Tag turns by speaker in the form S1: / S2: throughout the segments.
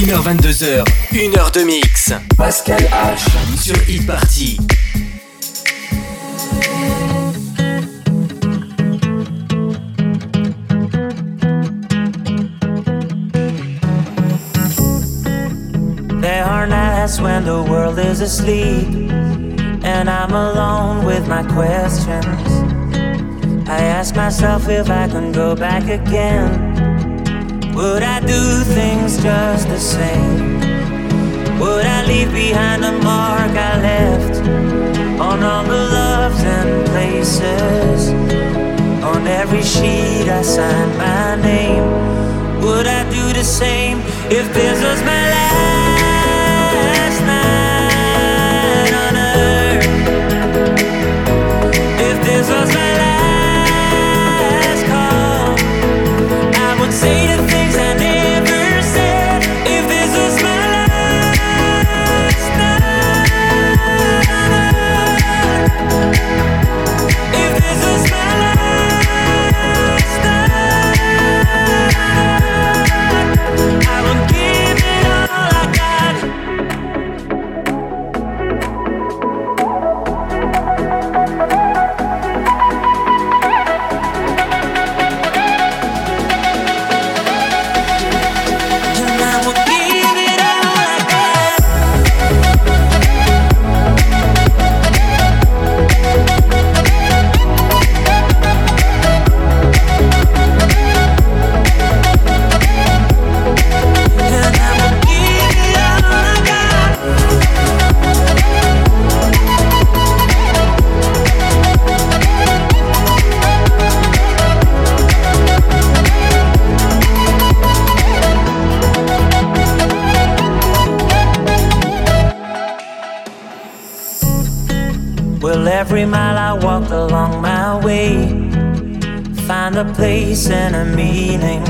S1: 21h22h, 1 heure de mix. Pascal H. Sur Hit Party.
S2: There are nights when the world is asleep and I'm alone with my questions. I ask myself if I can go back again would I do things just the same? Would I leave behind the mark I left on all the loves and places? On every sheet I signed my name. Would I do the same if this was my find a place and a meaning.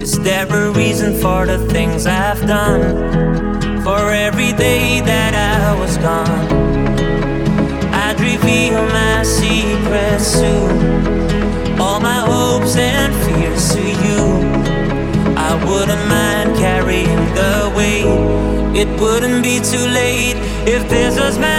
S2: Is there a reason for the things I've done? For every day that I was gone, I'd reveal my secrets soon. All my hopes and fears to you. I wouldn't mind carrying the weight. It wouldn't be too late if this was my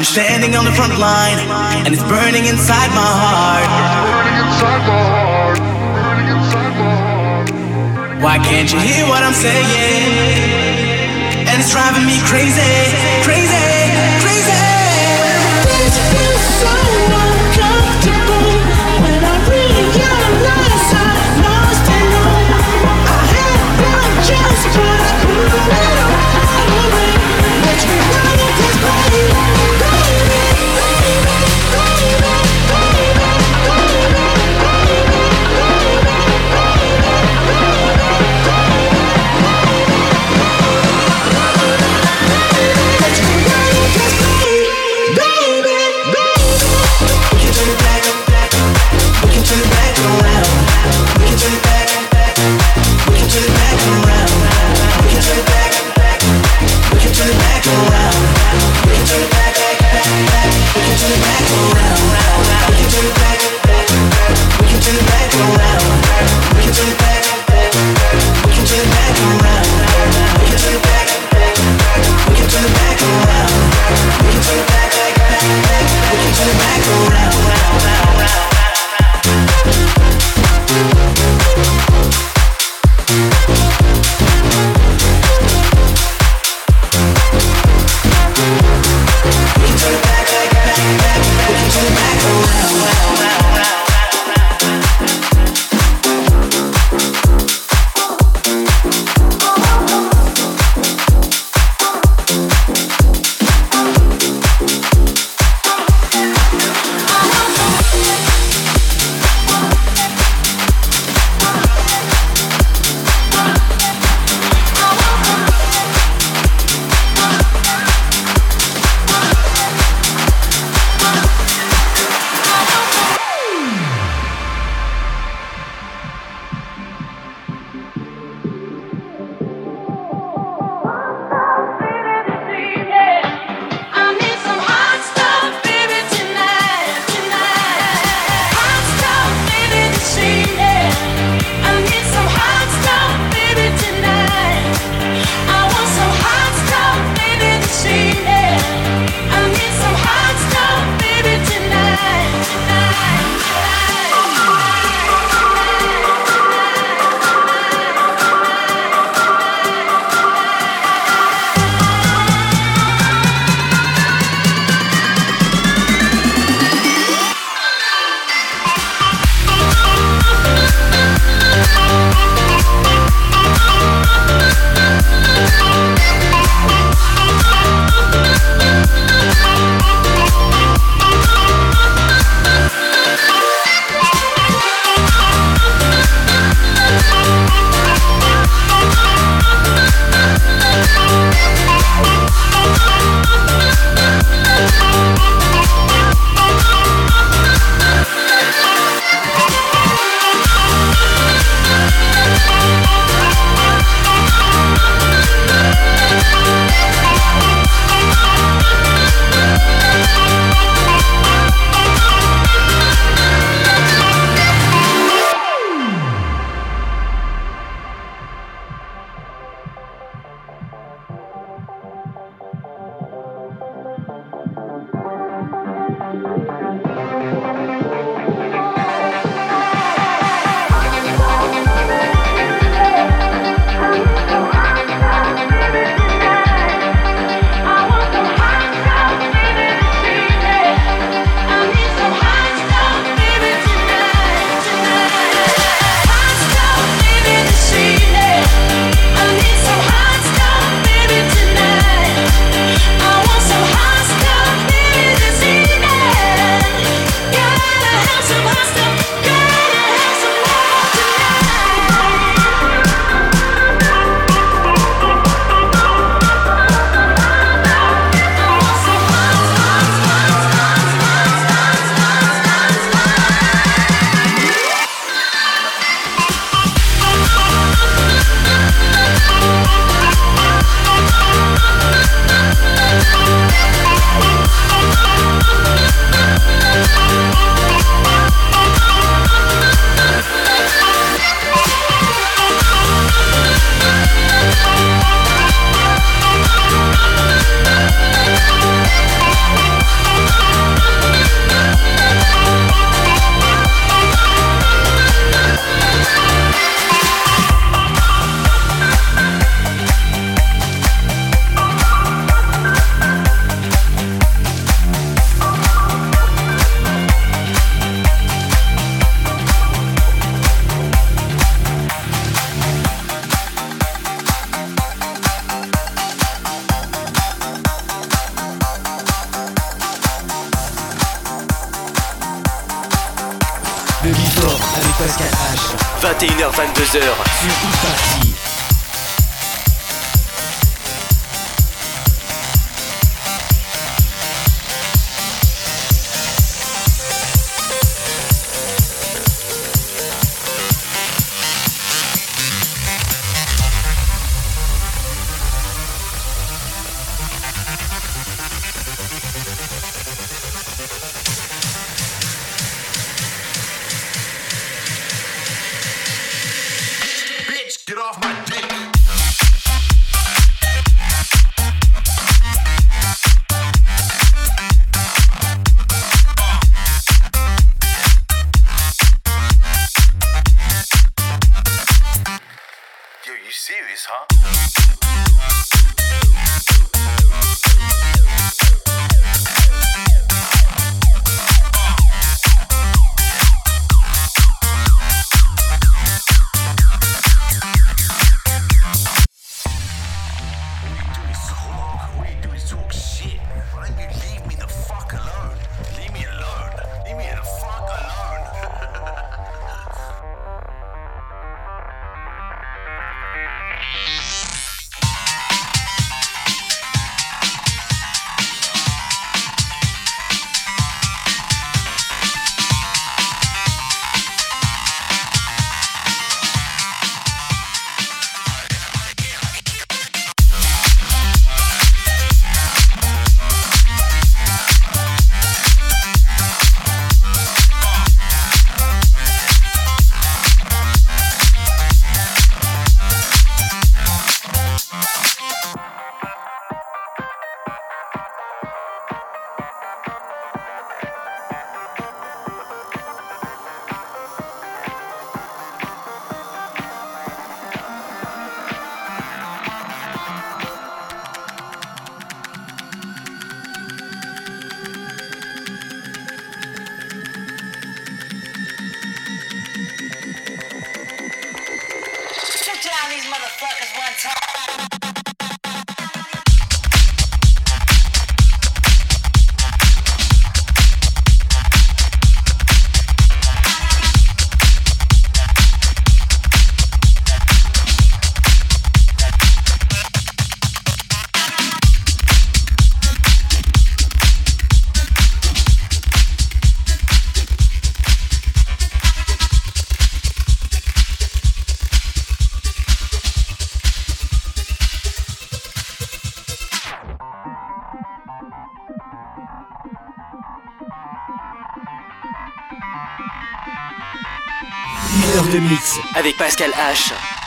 S2: I'm standing on the front line, and it's burning inside my heart. Why can't you hear what I'm saying? And it's driving me crazy,
S1: crazy. around. serious, huh? Avec Pascal H.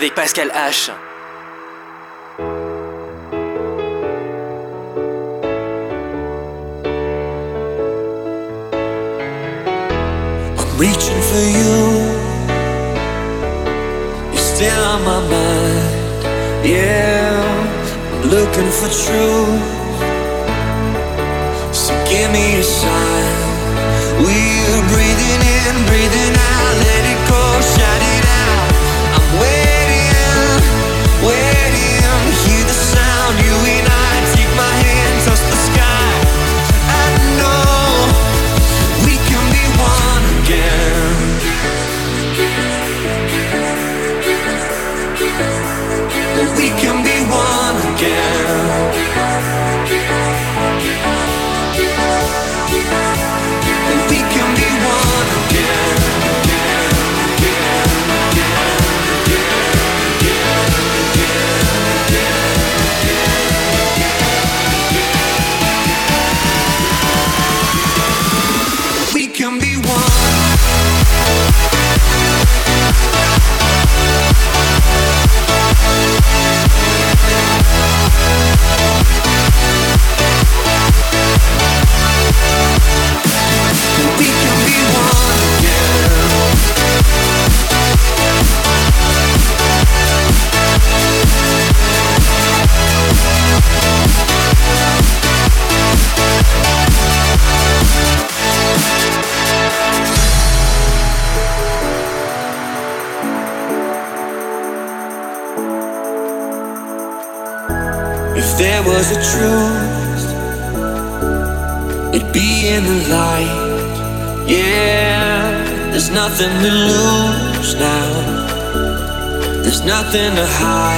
S1: avec Pascal H. I'm reaching
S2: for you. You're still on my mind. Yeah, I'm looking for truth. So give me a sign. We're breathing in, breathing nothing to hide.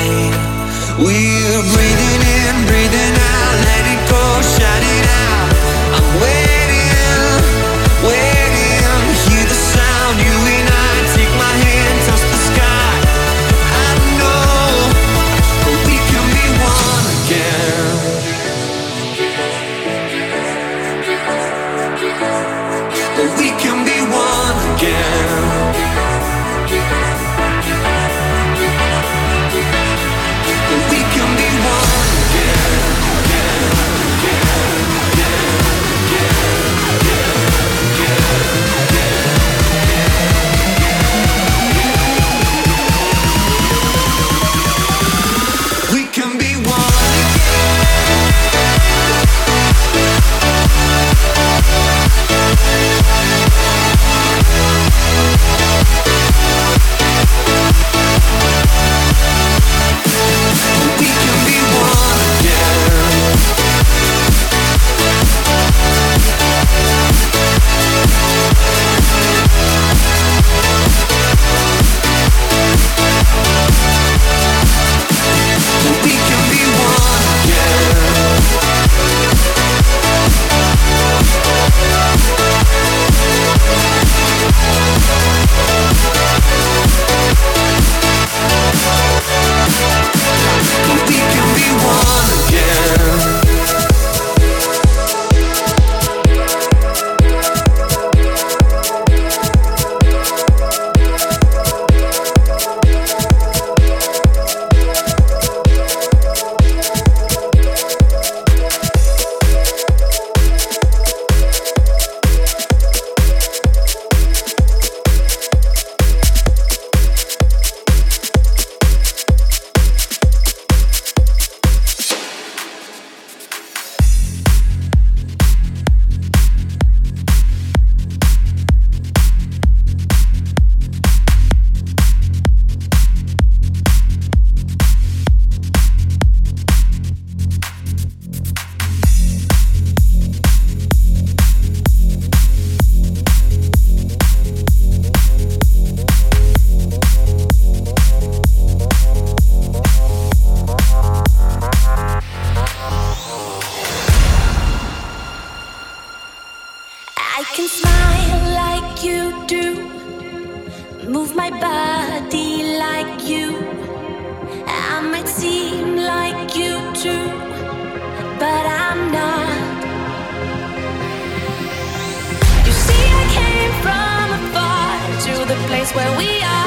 S3: place where we are.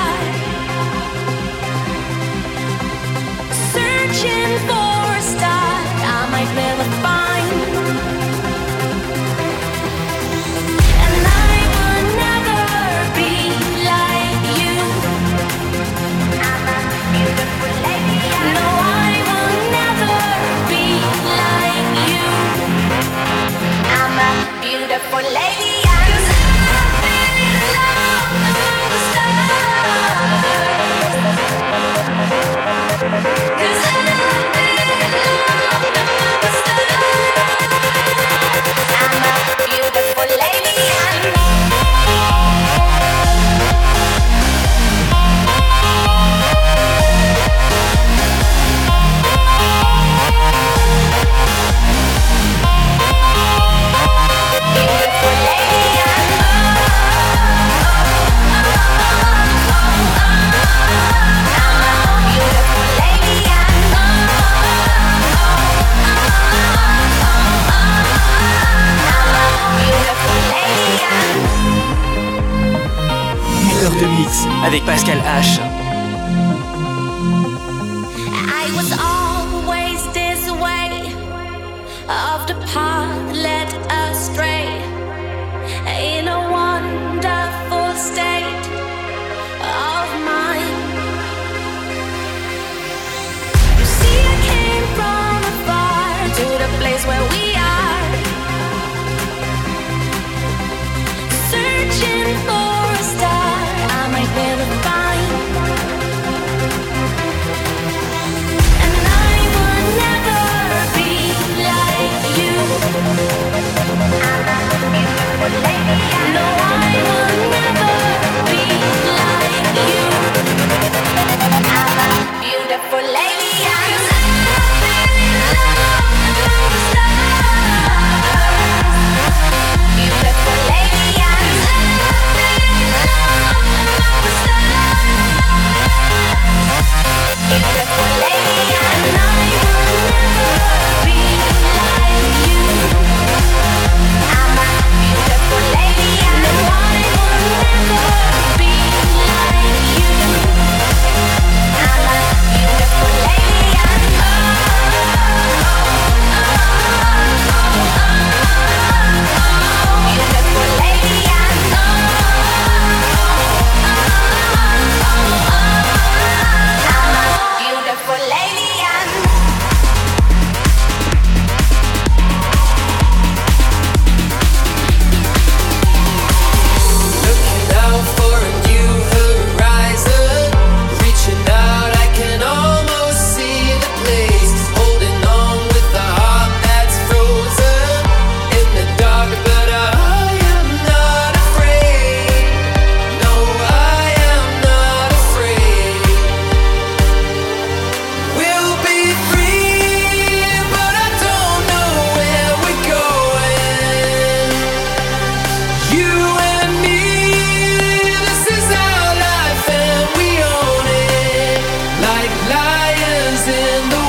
S3: Avec Pascal H.
S4: in the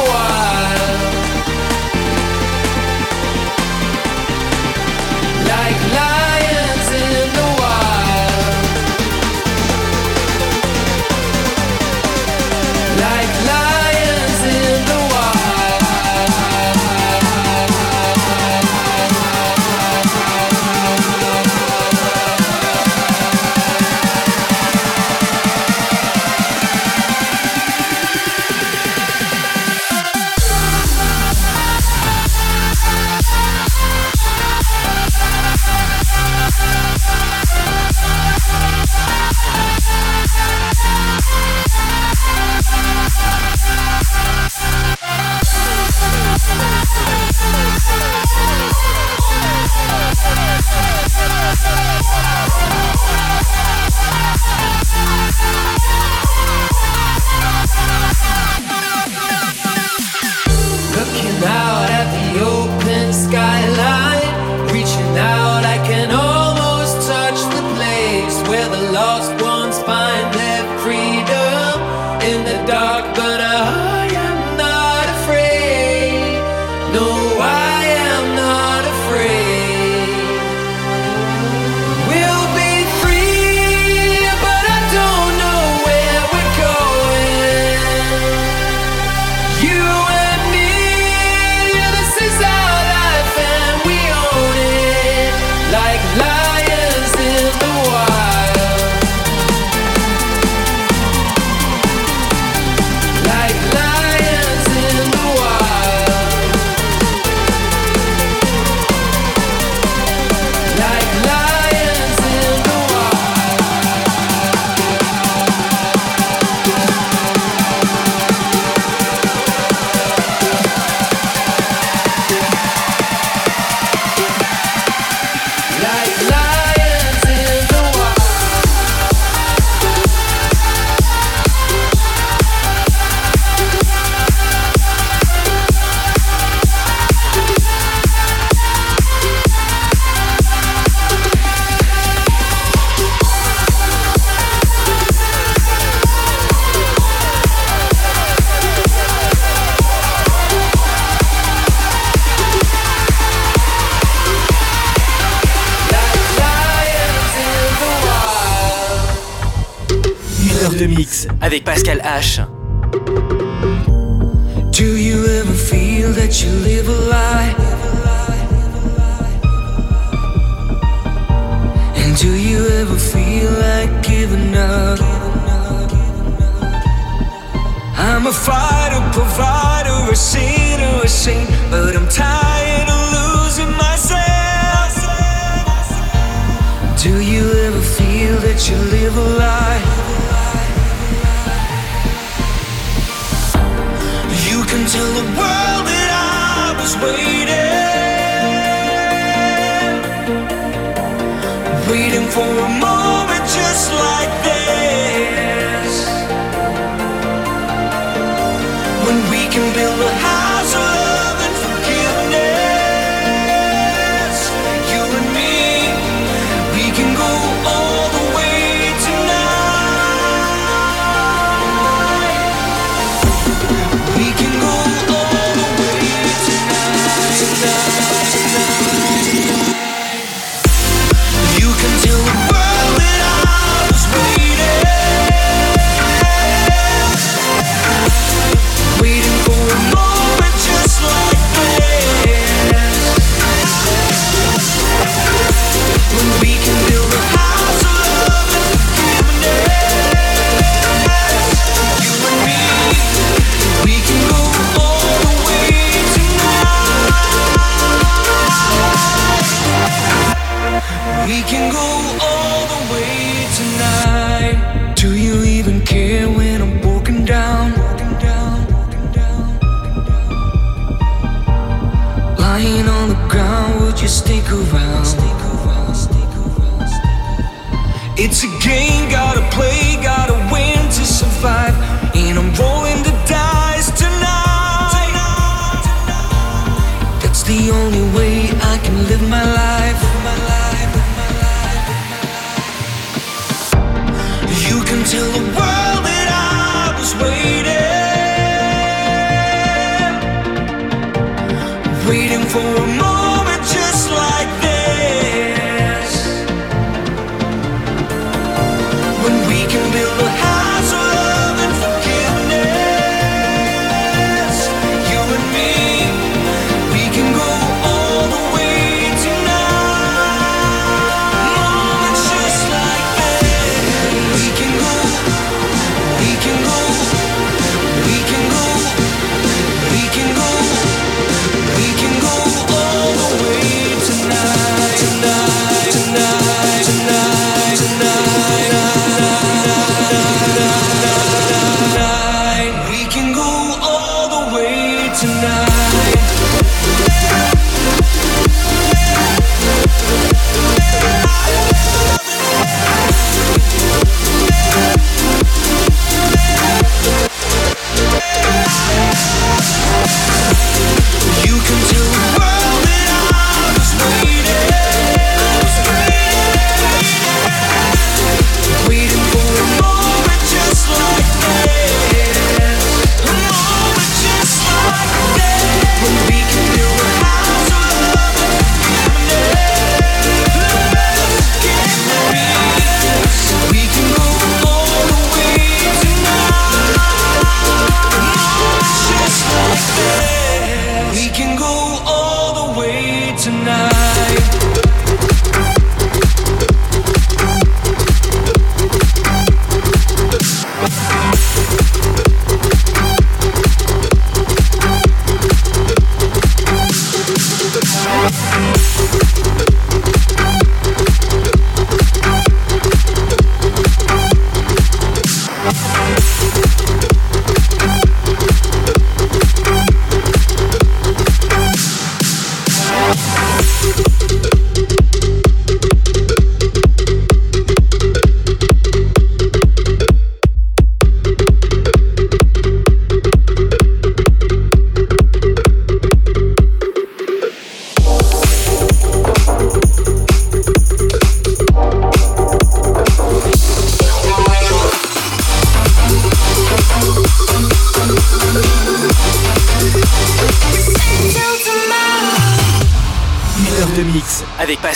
S1: Pascal H.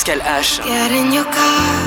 S1: H.
S3: Get in your car,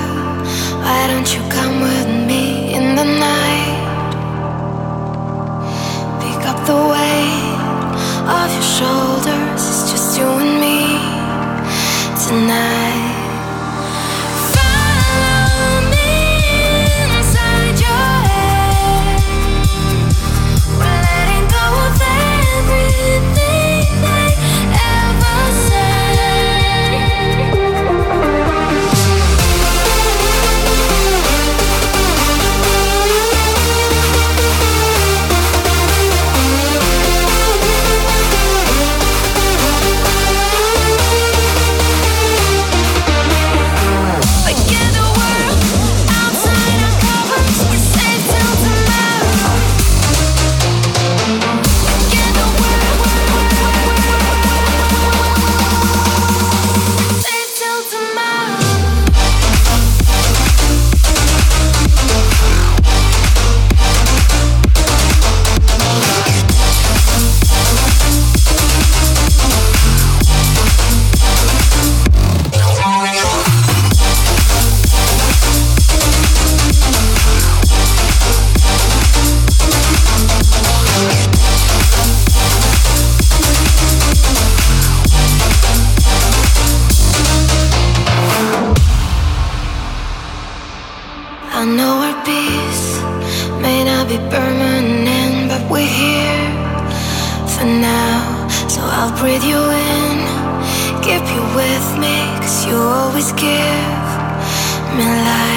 S3: breathe you in, keep you with me, cause you always give me life.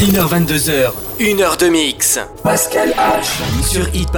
S1: H 22h, 1 heure de mix.
S5: Pascal H.
S1: Sur Hit